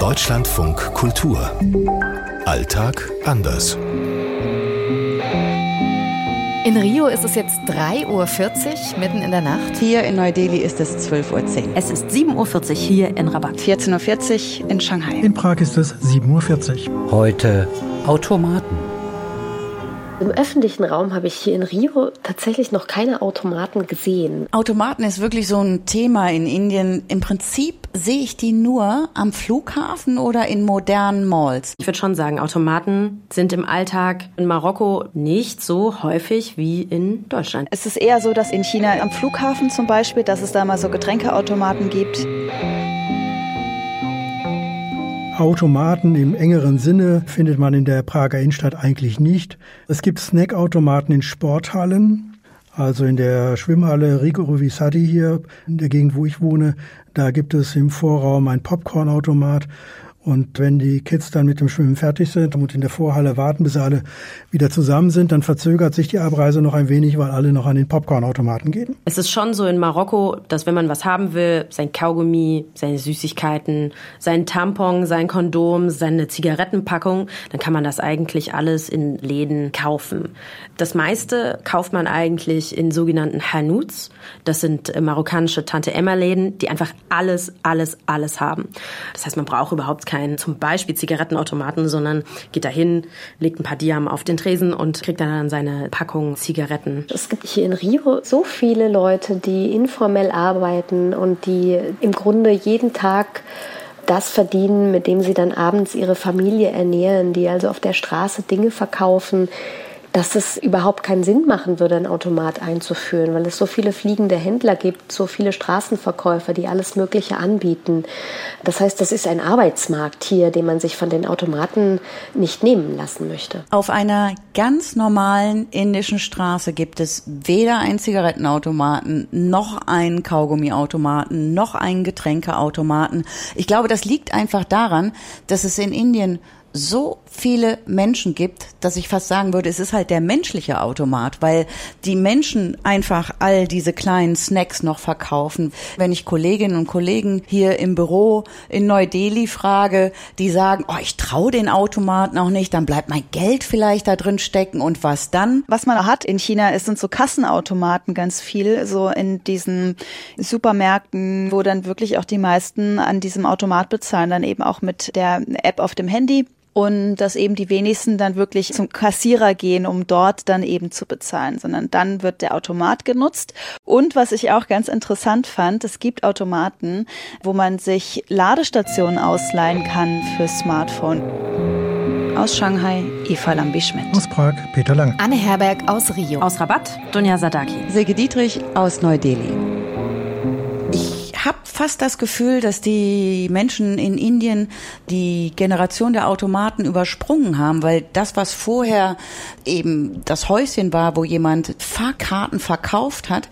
Deutschlandfunk Kultur. Alltag anders. In Rio ist es jetzt 3.40 Uhr, mitten in der Nacht. Hier in Neu-Delhi ist es 12.10 Uhr. Es ist 7.40 Uhr hier in Rabat. 14.40 Uhr in Shanghai. In Prag ist es 7.40 Uhr. Heute Automaten. Im öffentlichen Raum habe ich hier in Rio tatsächlich noch keine Automaten gesehen. Automaten ist wirklich so ein Thema in Indien. Im Prinzip sehe ich die nur am Flughafen oder in modernen Malls. Ich würde schon sagen, Automaten sind im Alltag in Marokko nicht so häufig wie in Deutschland. Es ist eher so, dass in China am Flughafen zum Beispiel, dass es da mal so Getränkeautomaten gibt. Automaten im engeren Sinne findet man in der Prager Innenstadt eigentlich nicht. Es gibt Snackautomaten in Sporthallen, also in der Schwimmhalle Rigoro Visadi hier, in der Gegend, wo ich wohne. Da gibt es im Vorraum ein Popcornautomat und wenn die Kids dann mit dem Schwimmen fertig sind und in der Vorhalle warten, bis alle wieder zusammen sind, dann verzögert sich die Abreise noch ein wenig, weil alle noch an den Popcornautomaten gehen. Es ist schon so in Marokko, dass wenn man was haben will, sein Kaugummi, seine Süßigkeiten, sein Tampon, sein Kondom, seine Zigarettenpackung, dann kann man das eigentlich alles in Läden kaufen. Das meiste kauft man eigentlich in sogenannten Hanuts. Das sind äh, marokkanische Tante-Emma-Läden, die einfach alles, alles, alles haben. Das heißt, man braucht überhaupt keinen zum Beispiel Zigarettenautomaten, sondern geht dahin, legt ein paar Diam auf den Tresen und kriegt dann seine Packung Zigaretten. Es gibt hier in Rio so viele Leute, die informell arbeiten und die im Grunde jeden Tag das verdienen, mit dem sie dann abends ihre Familie ernähren, die also auf der Straße Dinge verkaufen, dass es überhaupt keinen Sinn machen würde, ein Automat einzuführen, weil es so viele fliegende Händler gibt, so viele Straßenverkäufer, die alles Mögliche anbieten. Das heißt, das ist ein Arbeitsmarkt hier, den man sich von den Automaten nicht nehmen lassen möchte. Auf einer ganz normalen indischen Straße gibt es weder einen Zigarettenautomaten, noch einen Kaugummiautomaten, noch einen Getränkeautomaten. Ich glaube, das liegt einfach daran, dass es in Indien so viele Menschen gibt, dass ich fast sagen würde, es ist halt der menschliche Automat, weil die Menschen einfach all diese kleinen Snacks noch verkaufen. Wenn ich Kolleginnen und Kollegen hier im Büro in Neu-Delhi frage, die sagen, oh, ich traue den Automaten auch nicht, dann bleibt mein Geld vielleicht da drin stecken und was dann? Was man hat in China ist, sind so Kassenautomaten ganz viel, so in diesen Supermärkten, wo dann wirklich auch die meisten an diesem Automat bezahlen, dann eben auch mit der App auf dem Handy und dass eben die wenigsten dann wirklich zum Kassierer gehen, um dort dann eben zu bezahlen, sondern dann wird der Automat genutzt. Und was ich auch ganz interessant fand, es gibt Automaten, wo man sich Ladestationen ausleihen kann für Smartphone. Aus Shanghai, Eva Lambischmidt. Aus Prag, Peter Lang. Anne Herberg aus Rio. Aus Rabat, Dunja Sadaki. Silke Dietrich aus Neu-Delhi fast das Gefühl, dass die Menschen in Indien die Generation der Automaten übersprungen haben, weil das, was vorher eben das Häuschen war, wo jemand Fahrkarten verkauft hat,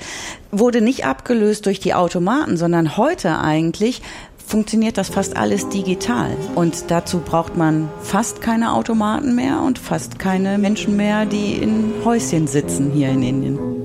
wurde nicht abgelöst durch die Automaten, sondern heute eigentlich funktioniert das fast alles digital. Und dazu braucht man fast keine Automaten mehr und fast keine Menschen mehr, die in Häuschen sitzen hier in Indien.